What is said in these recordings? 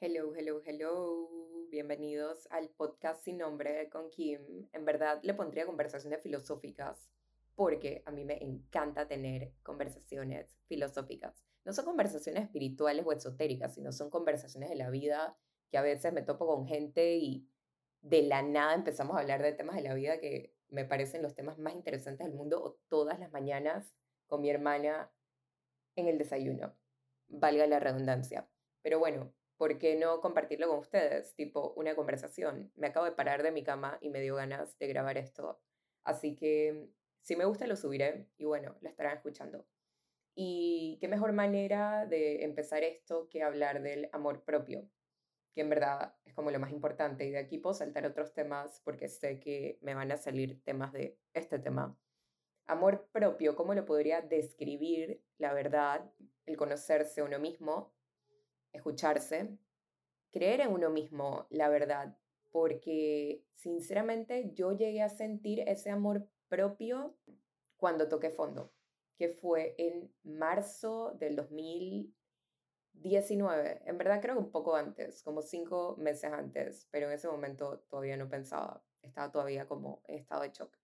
Hello, hello, hello. Bienvenidos al podcast sin nombre con Kim. En verdad le pondría conversaciones filosóficas porque a mí me encanta tener conversaciones filosóficas. No son conversaciones espirituales o esotéricas, sino son conversaciones de la vida que a veces me topo con gente y de la nada empezamos a hablar de temas de la vida que me parecen los temas más interesantes del mundo o todas las mañanas con mi hermana en el desayuno. Valga la redundancia. Pero bueno, ¿por qué no compartirlo con ustedes? Tipo una conversación. Me acabo de parar de mi cama y me dio ganas de grabar esto. Así que si me gusta lo subiré y bueno, lo estarán escuchando. Y qué mejor manera de empezar esto que hablar del amor propio, que en verdad es como lo más importante. Y de aquí puedo saltar otros temas porque sé que me van a salir temas de este tema. Amor propio, ¿cómo lo podría describir? La verdad, el conocerse uno mismo, escucharse, creer en uno mismo, la verdad, porque sinceramente yo llegué a sentir ese amor propio cuando toqué fondo, que fue en marzo del 2019. En verdad creo que un poco antes, como cinco meses antes, pero en ese momento todavía no pensaba, estaba todavía como en estado de shock.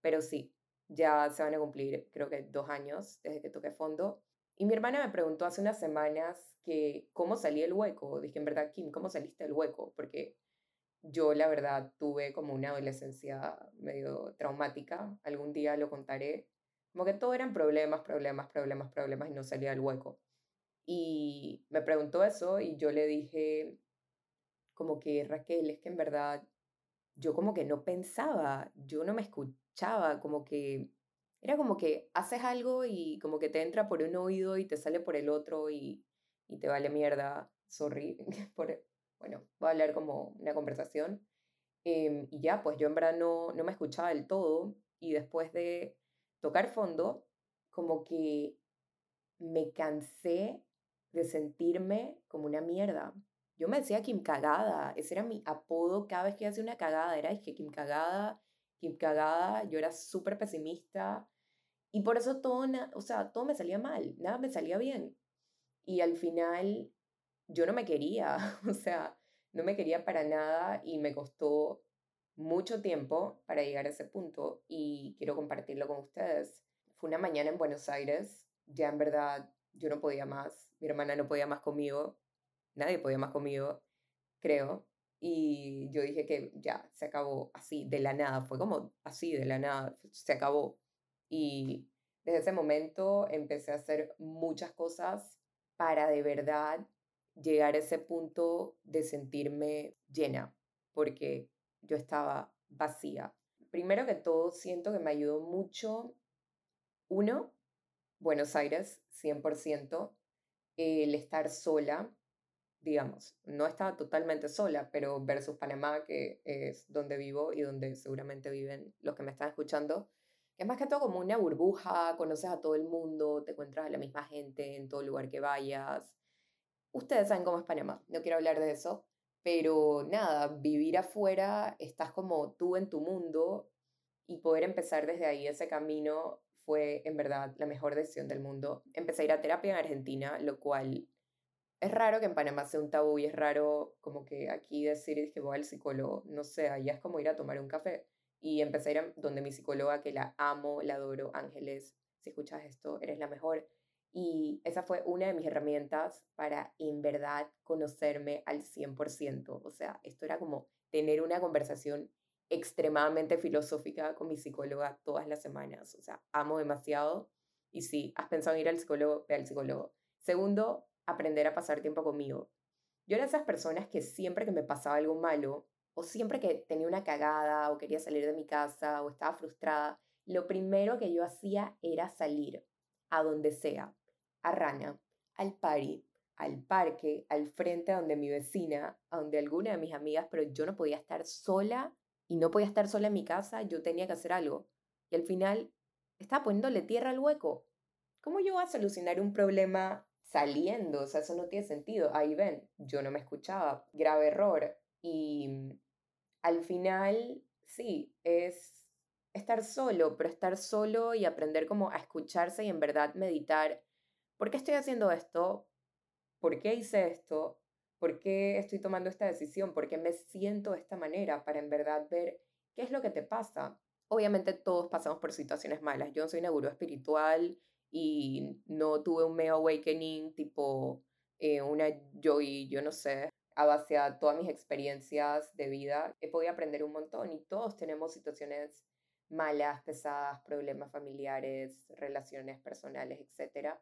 Pero sí, ya se van a cumplir creo que dos años desde que toqué fondo y mi hermana me preguntó hace unas semanas que cómo salí del hueco. Dije, en verdad, Kim, ¿cómo saliste del hueco? Porque yo, la verdad, tuve como una adolescencia medio traumática. Algún día lo contaré. Como que todo eran problemas, problemas, problemas, problemas y no salía del hueco. Y me preguntó eso y yo le dije, como que Raquel, es que en verdad yo como que no pensaba, yo no me escuchaba, como que era como que haces algo y como que te entra por un oído y te sale por el otro y, y te vale mierda. Sorry. por, bueno, voy a hablar como una conversación. Em, y ya, pues yo en verdad no, no me escuchaba del todo. Y después de tocar fondo, como que me cansé de sentirme como una mierda. Yo me decía Kim Cagada, ese era mi apodo cada vez que hacía una cagada, era que Kim Cagada, Yo era súper pesimista, y por eso todo, o sea, todo me salía mal, nada me salía bien. Y al final yo no me quería, o sea, no me quería para nada y me costó mucho tiempo para llegar a ese punto y quiero compartirlo con ustedes. Fue una mañana en Buenos Aires, ya en verdad yo no podía más, mi hermana no podía más conmigo, nadie podía más conmigo, creo. Y yo dije que ya, se acabó así, de la nada, fue como así, de la nada, se acabó. Y desde ese momento empecé a hacer muchas cosas para de verdad llegar a ese punto de sentirme llena, porque yo estaba vacía. Primero que todo, siento que me ayudó mucho, uno, Buenos Aires, 100%, el estar sola, digamos, no estaba totalmente sola, pero versus Panamá, que es donde vivo y donde seguramente viven los que me están escuchando, es más que todo como una burbuja, conoces a todo el mundo, te encuentras a la misma gente en todo lugar que vayas. Ustedes saben cómo es Panamá, no quiero hablar de eso, pero nada, vivir afuera, estás como tú en tu mundo y poder empezar desde ahí ese camino fue en verdad la mejor decisión del mundo. Empecé a ir a terapia en Argentina, lo cual es raro que en Panamá sea un tabú y es raro como que aquí decir que voy al psicólogo, no sé, allá es como ir a tomar un café y empecé a ir a donde mi psicóloga, que la amo, la adoro, Ángeles, si escuchas esto, eres la mejor. Y esa fue una de mis herramientas para en verdad conocerme al 100%. O sea, esto era como tener una conversación extremadamente filosófica con mi psicóloga todas las semanas. O sea, amo demasiado. Y si has pensado en ir al psicólogo, ve al psicólogo. Segundo, aprender a pasar tiempo conmigo. Yo era esas personas que siempre que me pasaba algo malo, o siempre que tenía una cagada o quería salir de mi casa o estaba frustrada, lo primero que yo hacía era salir a donde sea, a Rana, al party, al parque, al frente a donde mi vecina, a donde alguna de mis amigas, pero yo no podía estar sola y no podía estar sola en mi casa, yo tenía que hacer algo. Y al final estaba poniéndole tierra al hueco. ¿Cómo yo voy a solucionar un problema saliendo? O sea, eso no tiene sentido. Ahí ven, yo no me escuchaba. Grave error. Y al final, sí, es estar solo, pero estar solo y aprender como a escucharse y en verdad meditar. ¿Por qué estoy haciendo esto? ¿Por qué hice esto? ¿Por qué estoy tomando esta decisión? ¿Por qué me siento de esta manera? Para en verdad ver qué es lo que te pasa. Obviamente todos pasamos por situaciones malas. Yo soy una gurú espiritual y no tuve un mega awakening tipo eh, una joy, yo no sé, a base a todas mis experiencias de vida. He podido aprender un montón y todos tenemos situaciones malas, pesadas, problemas familiares, relaciones personales, etc.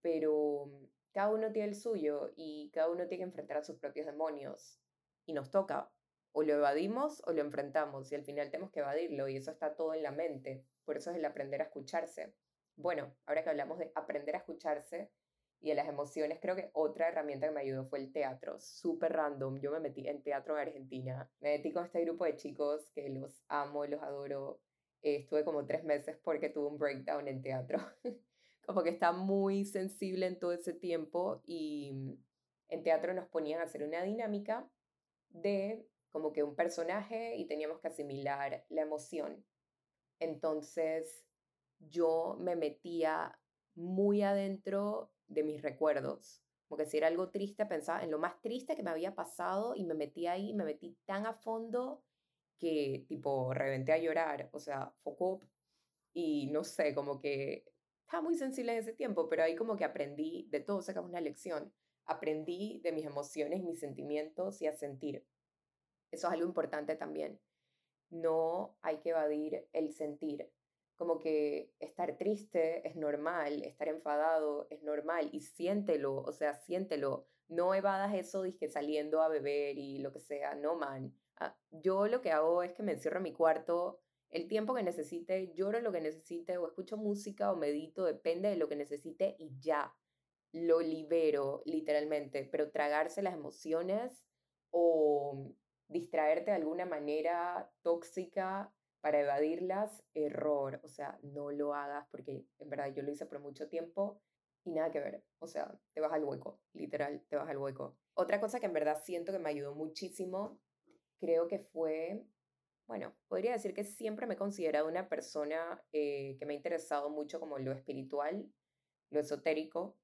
Pero cada uno tiene el suyo y cada uno tiene que enfrentar a sus propios demonios. Y nos toca. O lo evadimos o lo enfrentamos y al final tenemos que evadirlo y eso está todo en la mente. Por eso es el aprender a escucharse. Bueno, ahora que hablamos de aprender a escucharse y de las emociones, creo que otra herramienta que me ayudó fue el teatro. Súper random. Yo me metí en teatro en Argentina. Me metí con este grupo de chicos que los amo, los adoro. estuve como tres meses porque tuve un breakdown en teatro. como que está muy sensible en todo ese tiempo y mm, en teatro nos ponían a hacer una dinámica de como que un personaje y teníamos que asimilar la emoción. Entonces yo me metía muy adentro de mis recuerdos. Como que si era algo triste, pensaba en lo más triste que me había pasado y me metí ahí, me metí tan a fondo que tipo reventé a llorar, o sea, focó y no sé, como que estaba muy sensible en ese tiempo, pero ahí como que aprendí, de todo sacamos una lección, aprendí de mis emociones, mis sentimientos y a sentir. Eso es algo importante también. No hay que evadir el sentir. Como que estar triste es normal, estar enfadado es normal y siéntelo, o sea, siéntelo. No evadas eso que saliendo a beber y lo que sea, no man. Ah, yo lo que hago es que me encierro en mi cuarto el tiempo que necesite, lloro lo que necesite o escucho música o medito, depende de lo que necesite y ya, lo libero literalmente, pero tragarse las emociones o distraerte de alguna manera tóxica para evadirlas, error, o sea, no lo hagas porque en verdad yo lo hice por mucho tiempo y nada que ver, o sea, te vas al hueco, literal, te vas al hueco. Otra cosa que en verdad siento que me ayudó muchísimo, creo que fue bueno, podría decir que siempre me he considerado una persona eh, que me ha interesado mucho como lo espiritual, lo esotérico,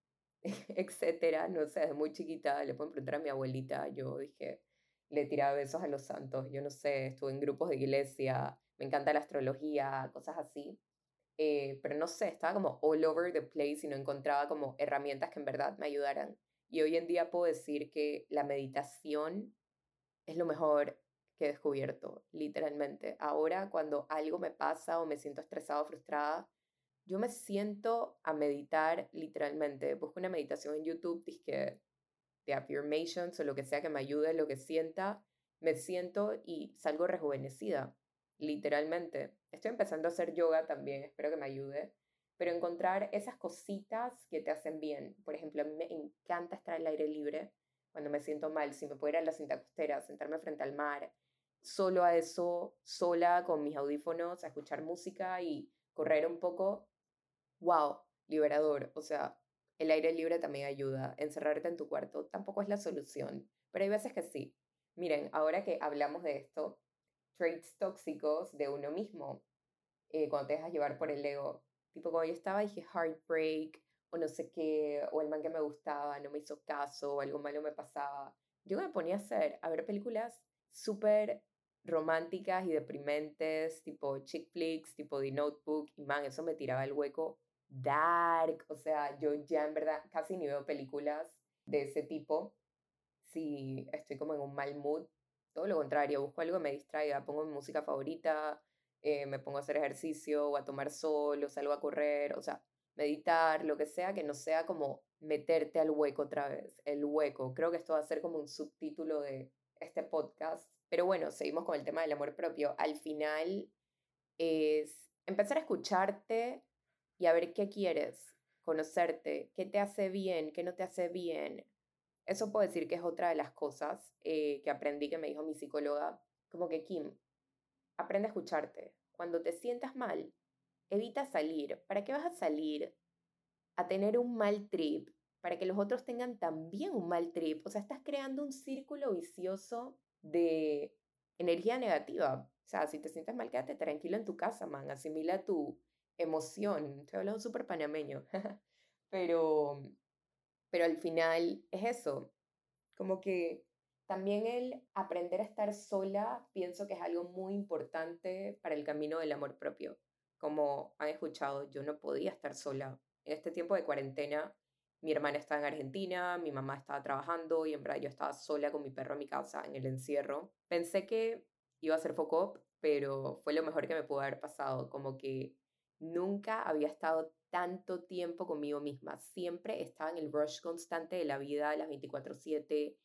etcétera. No sé, desde muy chiquita le pueden preguntar a mi abuelita, yo dije, le tiraba besos a los santos, yo no sé, estuve en grupos de iglesia, me encanta la astrología, cosas así. Eh, pero no sé, estaba como all over the place y no encontraba como herramientas que en verdad me ayudaran. Y hoy en día puedo decir que la meditación es lo mejor que he descubierto, literalmente. Ahora cuando algo me pasa o me siento estresado o frustrada, yo me siento a meditar literalmente. Busco una meditación en YouTube, que de affirmations o lo que sea que me ayude, lo que sienta, me siento y salgo rejuvenecida, literalmente. Estoy empezando a hacer yoga también, espero que me ayude, pero encontrar esas cositas que te hacen bien. Por ejemplo, a mí me encanta estar al aire libre cuando me siento mal, si me puedo ir a la cinta costera, sentarme frente al mar, solo a eso, sola, con mis audífonos, a escuchar música y correr un poco, wow, liberador. O sea, el aire libre también ayuda. Encerrarte en tu cuarto tampoco es la solución, pero hay veces que sí. Miren, ahora que hablamos de esto, traits tóxicos de uno mismo, eh, cuando te dejas llevar por el ego, tipo cuando yo estaba dije heartbreak o no sé qué, o el man que me gustaba no me hizo caso o algo malo me pasaba. Yo me ponía a hacer, a ver películas súper románticas y deprimentes, tipo chick flicks, tipo The Notebook, y man, eso me tiraba el hueco dark, o sea, yo ya en verdad casi ni veo películas de ese tipo. Si estoy como en un mal mood, todo lo contrario, busco algo que me distraiga, pongo mi música favorita, eh, me pongo a hacer ejercicio o a tomar sol o salgo a correr, o sea, meditar, lo que sea, que no sea como meterte al hueco otra vez, el hueco. Creo que esto va a ser como un subtítulo de este podcast. Pero bueno, seguimos con el tema del amor propio. Al final es empezar a escucharte y a ver qué quieres, conocerte, qué te hace bien, qué no te hace bien. Eso puedo decir que es otra de las cosas eh, que aprendí que me dijo mi psicóloga, como que Kim, aprende a escucharte. Cuando te sientas mal, evita salir. ¿Para qué vas a salir a tener un mal trip? Para que los otros tengan también un mal trip. O sea, estás creando un círculo vicioso de energía negativa. O sea, si te sientes mal, quédate tranquilo en tu casa, man. Asimila tu emoción. Estoy hablando súper panameño. pero, pero al final es eso. Como que también el aprender a estar sola, pienso que es algo muy importante para el camino del amor propio. Como han escuchado, yo no podía estar sola. En este tiempo de cuarentena, mi hermana estaba en Argentina, mi mamá estaba trabajando y en verdad yo estaba sola con mi perro en mi casa en el encierro. Pensé que iba a ser foco, pero fue lo mejor que me pudo haber pasado. Como que nunca había estado tanto tiempo conmigo misma. Siempre estaba en el rush constante de la vida, las 24/7,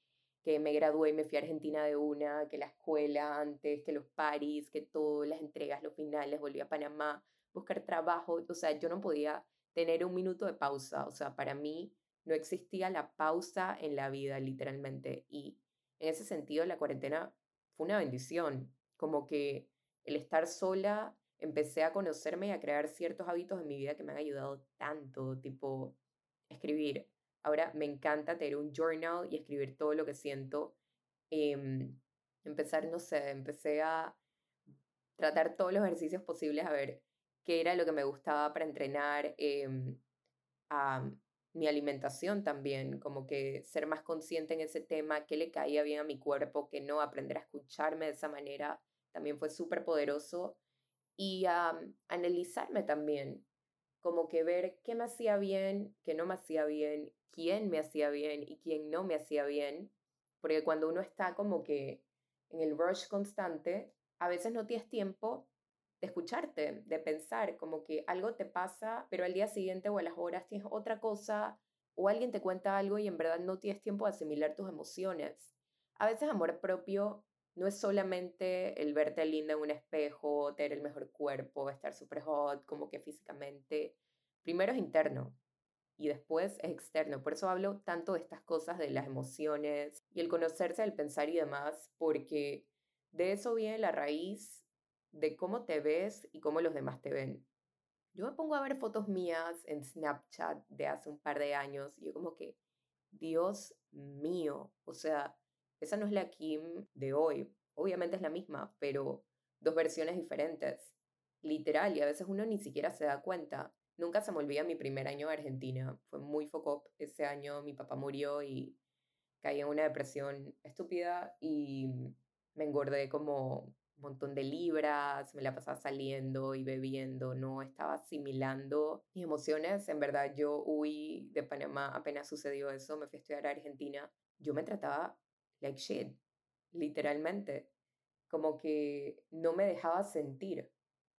que me gradué y me fui a Argentina de una, que la escuela antes, que los paris, que todo, las entregas, los finales, volví a Panamá, buscar trabajo. O sea, yo no podía tener un minuto de pausa. O sea, para mí no existía la pausa en la vida, literalmente. Y en ese sentido, la cuarentena fue una bendición. Como que el estar sola, empecé a conocerme y a crear ciertos hábitos en mi vida que me han ayudado tanto, tipo escribir. Ahora me encanta tener un journal y escribir todo lo que siento. Em, empezar, no sé, empecé a tratar todos los ejercicios posibles a ver qué era lo que me gustaba para entrenar, em, a mi alimentación también, como que ser más consciente en ese tema, qué le caía bien a mi cuerpo, que no, aprender a escucharme de esa manera, también fue súper poderoso. Y analizarme también, como que ver qué me hacía bien, qué no me hacía bien, quién me hacía bien y quién no me hacía bien, porque cuando uno está como que en el rush constante, a veces no tienes tiempo de escucharte, de pensar, como que algo te pasa, pero al día siguiente o a las horas tienes otra cosa, o alguien te cuenta algo y en verdad no tienes tiempo de asimilar tus emociones. A veces amor propio no es solamente el verte linda en un espejo, tener el mejor cuerpo, estar súper hot, como que físicamente. Primero es interno y después es externo. Por eso hablo tanto de estas cosas, de las emociones y el conocerse, el pensar y demás, porque de eso viene la raíz de cómo te ves y cómo los demás te ven. Yo me pongo a ver fotos mías en Snapchat de hace un par de años y yo como que, Dios mío, o sea, esa no es la Kim de hoy. Obviamente es la misma, pero dos versiones diferentes. Literal, y a veces uno ni siquiera se da cuenta. Nunca se me olvida mi primer año en Argentina. Fue muy foco. Ese año mi papá murió y caí en una depresión estúpida y me engordé como un montón de libras, me la pasaba saliendo y bebiendo, no estaba asimilando mis emociones. En verdad, yo huí de Panamá apenas sucedió eso, me fui a estudiar a Argentina. Yo me trataba like shit, literalmente. Como que no me dejaba sentir.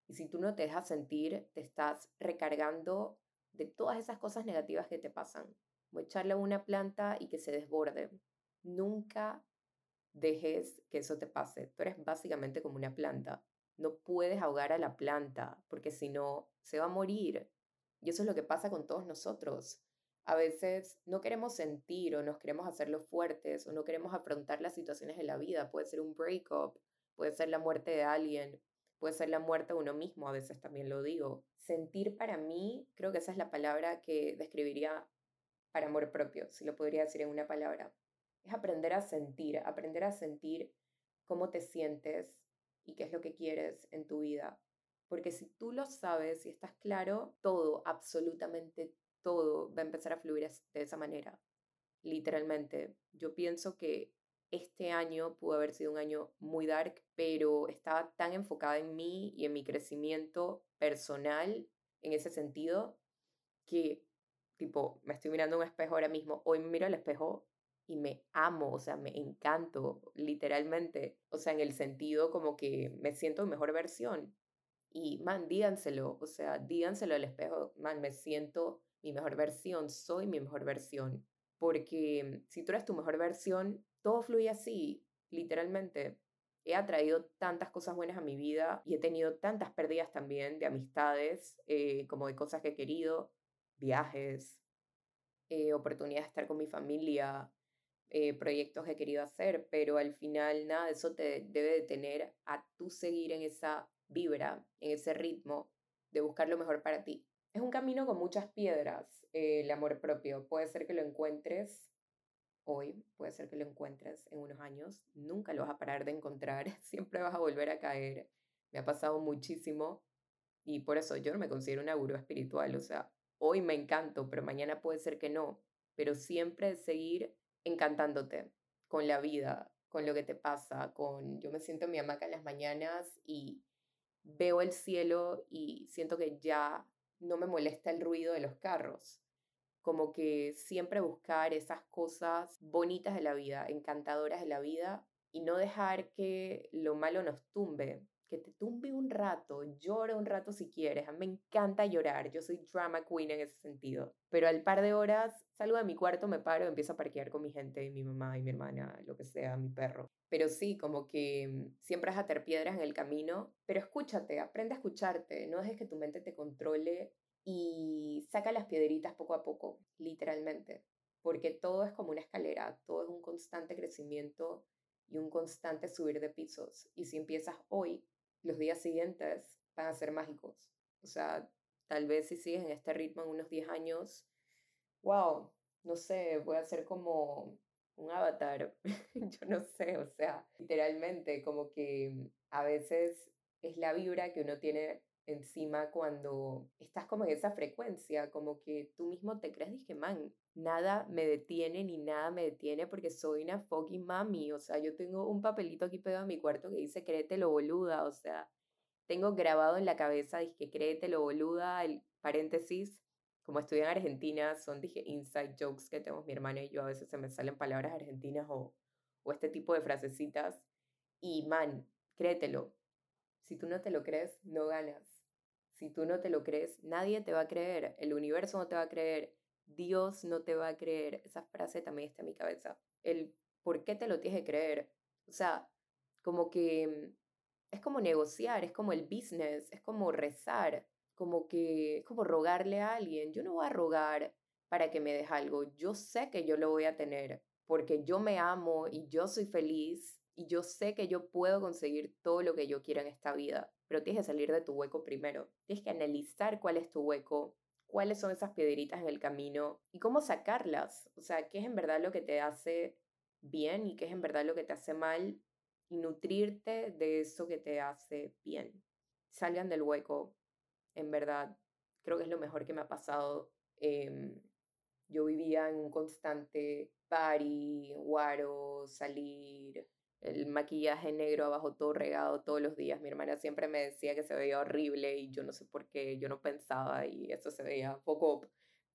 Y si tú no te dejas sentir, te estás recargando de todas esas cosas negativas que te pasan. Echarle a una planta y que se desborde. Nunca dejes que eso te pase. Tú eres básicamente como una planta. No puedes ahogar a la planta porque si no, se va a morir. Y eso es lo que pasa con todos nosotros. A veces no queremos sentir o nos queremos hacerlo fuertes o no queremos afrontar las situaciones de la vida. Puede ser un breakup, puede ser la muerte de alguien, puede ser la muerte de uno mismo, a veces también lo digo. Sentir para mí, creo que esa es la palabra que describiría para amor propio, si lo podría decir en una palabra. Es aprender a sentir, aprender a sentir cómo te sientes y qué es lo que quieres en tu vida. Porque si tú lo sabes y estás claro, todo, absolutamente todo va a empezar a fluir de esa manera. Literalmente, yo pienso que este año pudo haber sido un año muy dark, pero estaba tan enfocada en mí y en mi crecimiento personal en ese sentido que, tipo, me estoy mirando un espejo ahora mismo. Hoy me miro al espejo y me amo, o sea, me encanto, literalmente. O sea, en el sentido como que me siento mejor versión. Y, man, díganselo, o sea, díganselo al espejo, man, me siento mi mejor versión, soy mi mejor versión. Porque si tú eres tu mejor versión, todo fluye así, literalmente. He atraído tantas cosas buenas a mi vida y he tenido tantas pérdidas también de amistades, eh, como de cosas que he querido, viajes, eh, oportunidades de estar con mi familia, eh, proyectos que he querido hacer, pero al final nada de eso te debe detener a tú seguir en esa vibra, en ese ritmo de buscar lo mejor para ti. Es un camino con muchas piedras, eh, el amor propio. Puede ser que lo encuentres hoy, puede ser que lo encuentres en unos años. Nunca lo vas a parar de encontrar, siempre vas a volver a caer. Me ha pasado muchísimo y por eso yo no me considero una gurú espiritual. O sea, hoy me encanto, pero mañana puede ser que no. Pero siempre seguir encantándote. con la vida, con lo que te pasa, con yo me siento en mi hamaca en las mañanas y veo el cielo y siento que ya no me molesta el ruido de los carros. Como que siempre buscar esas cosas bonitas de la vida, encantadoras de la vida y no dejar que lo malo nos tumbe, que te tumbe un rato, llora un rato si quieres. A mí me encanta llorar, yo soy drama queen en ese sentido. Pero al par de horas salgo de mi cuarto, me paro, empiezo a parquear con mi gente, mi mamá y mi hermana, lo que sea, mi perro. Pero sí, como que mm, siempre vas a piedras en el camino, pero escúchate, aprende a escucharte, no dejes que tu mente te controle y saca las piedritas poco a poco, literalmente. Porque todo es como una escalera, todo es un constante crecimiento y un constante subir de pisos. Y si empiezas hoy, los días siguientes van a ser mágicos. O sea, tal vez si sigues en este ritmo en unos 10 años, wow, no sé, voy a ser como un avatar. Yo no sé, o sea, literalmente como que a veces es la vibra que uno tiene encima cuando estás como en esa frecuencia, como que tú mismo te crees, dije, man, nada me detiene ni nada me detiene porque soy una fucking mami, o sea, yo tengo un papelito aquí pegado en mi cuarto que dice créetelo boluda, o sea, tengo grabado en la cabeza, dije, créetelo boluda, el paréntesis, como estoy en Argentina, son, dije, inside jokes que tenemos mi hermana y yo, a veces se me salen palabras argentinas o, o este tipo de frasecitas, y man, créetelo, si tú no te lo crees, no ganas. Si tú no te lo crees, nadie te va a creer. El universo no te va a creer. Dios no te va a creer. Esa frase también está en mi cabeza. El por qué te lo tienes que creer. O sea, como que es como negociar, es como el business, es como rezar, como que es como rogarle a alguien. Yo no voy a rogar para que me deje algo. Yo sé que yo lo voy a tener porque yo me amo y yo soy feliz y yo sé que yo puedo conseguir todo lo que yo quiera en esta vida, pero tienes que salir de tu hueco primero. Tienes que analizar cuál es tu hueco, cuáles son esas piedritas en el camino y cómo sacarlas. O sea, qué es en verdad lo que te hace bien y qué es en verdad lo que te hace mal y nutrirte de eso que te hace bien. Salgan del hueco, en verdad. Creo que es lo mejor que me ha pasado. Em, yo vivía en un constante party, guaro, salir, el maquillaje negro abajo todo regado todos los días. Mi hermana siempre me decía que se veía horrible y yo no sé por qué, yo no pensaba y eso se veía poco,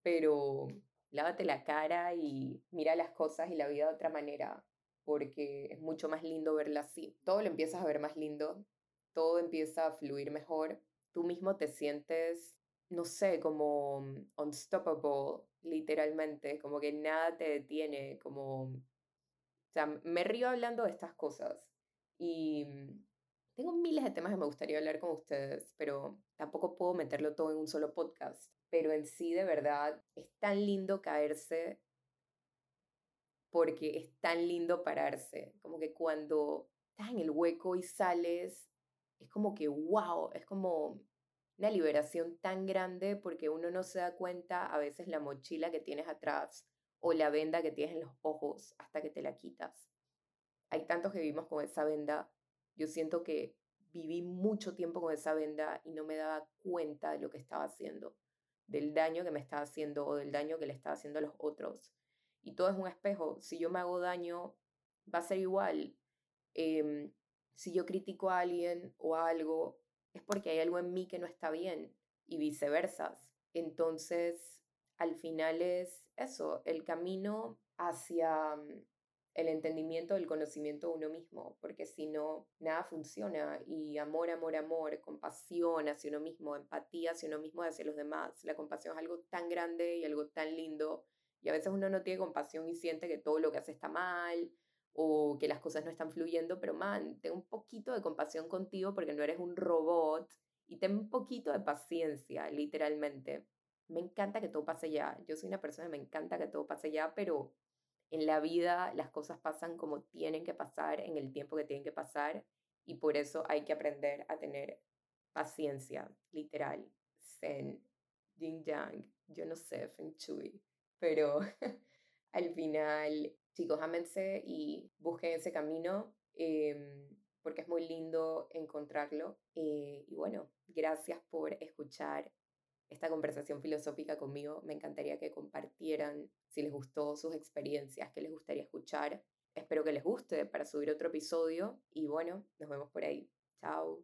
pero lávate la cara y mira las cosas y la vida de otra manera, porque es mucho más lindo verla así. Todo lo empiezas a ver más lindo, todo empieza a fluir mejor, tú mismo te sientes, no sé, como unstoppable, literalmente, como que nada te detiene, como sea, me río hablando de estas cosas y mm, tengo miles de temas que me gustaría hablar con ustedes, pero tampoco puedo meterlo todo en un solo podcast. Pero en sí, de verdad, es tan lindo caerse porque es tan lindo pararse. Como que cuando estás en el hueco y sales, es como que, wow, es como una liberación tan grande porque uno no se da cuenta a veces la mochila que tienes atrás o la venda que tienes en los ojos hasta que te la quitas. Hay tantos que vivimos con esa venda. Yo siento que viví mucho tiempo con esa venda y no me daba cuenta de lo que estaba haciendo, del daño que me estaba haciendo o del daño que le estaba haciendo a los otros. Y todo es un espejo. Si yo me hago daño, va a ser igual. Em, si yo critico a alguien o a algo, es porque hay algo en mí que no está bien y viceversa. Entonces, al final es eso, el camino hacia mm, el entendimiento del conocimiento de uno mismo, porque si no, nada funciona. Y amor, amor, amor, compasión hacia uno mismo, empatía hacia uno mismo y hacia los demás. La compasión es algo tan grande y algo tan lindo. Y a veces uno no tiene compasión y siente que todo lo que hace está mal o que las cosas no están fluyendo, pero man, ten un poquito de compasión contigo porque no eres un robot y ten un poquito de paciencia, literalmente me encanta que todo pase ya. Yo soy una persona que me encanta que todo pase ya, pero en la vida las cosas pasan como tienen que pasar, en el tiempo que tienen que pasar, y por eso hay que aprender a tener paciencia, literal, zen, yin yang, yo no sé, feng shui, pero al final, chicos, ámense y busquen ese camino. Em, porque es muy lindo encontrarlo. Eh, y bueno, gracias por escuchar esta conversación filosófica conmigo. Me encantaría que compartieran si les gustó sus experiencias, qué les gustaría escuchar. espero que les guste para subir otro episodio y bueno, nos vemos por ahí. Chao.